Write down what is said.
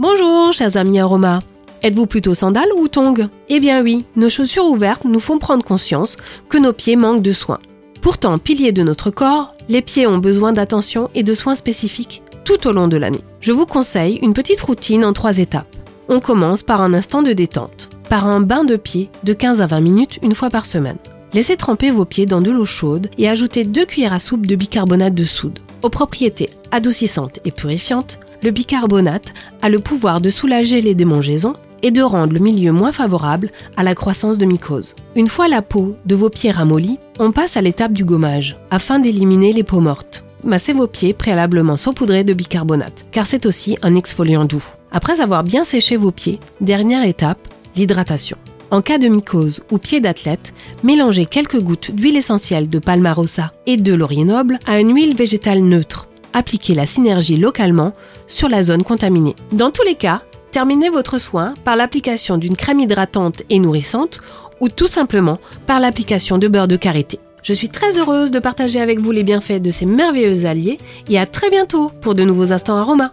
Bonjour, chers amis Aroma. Êtes-vous plutôt sandales ou tongs? Eh bien oui, nos chaussures ouvertes nous font prendre conscience que nos pieds manquent de soins. Pourtant, piliers de notre corps, les pieds ont besoin d'attention et de soins spécifiques tout au long de l'année. Je vous conseille une petite routine en trois étapes. On commence par un instant de détente, par un bain de pieds de 15 à 20 minutes une fois par semaine. Laissez tremper vos pieds dans de l'eau chaude et ajoutez 2 cuillères à soupe de bicarbonate de soude. Aux propriétés adoucissantes et purifiantes, le bicarbonate a le pouvoir de soulager les démangeaisons et de rendre le milieu moins favorable à la croissance de mycoses. Une fois la peau de vos pieds ramollie, on passe à l'étape du gommage, afin d'éliminer les peaux mortes. Massez vos pieds préalablement saupoudrés de bicarbonate, car c'est aussi un exfoliant doux. Après avoir bien séché vos pieds, dernière étape, l'hydratation. En cas de mycose ou pied d'athlète, mélangez quelques gouttes d'huile essentielle de palmarosa et de laurier noble à une huile végétale neutre. Appliquez la synergie localement sur la zone contaminée. Dans tous les cas, terminez votre soin par l'application d'une crème hydratante et nourrissante ou tout simplement par l'application de beurre de karité. Je suis très heureuse de partager avec vous les bienfaits de ces merveilleux alliés et à très bientôt pour de nouveaux instants aromas.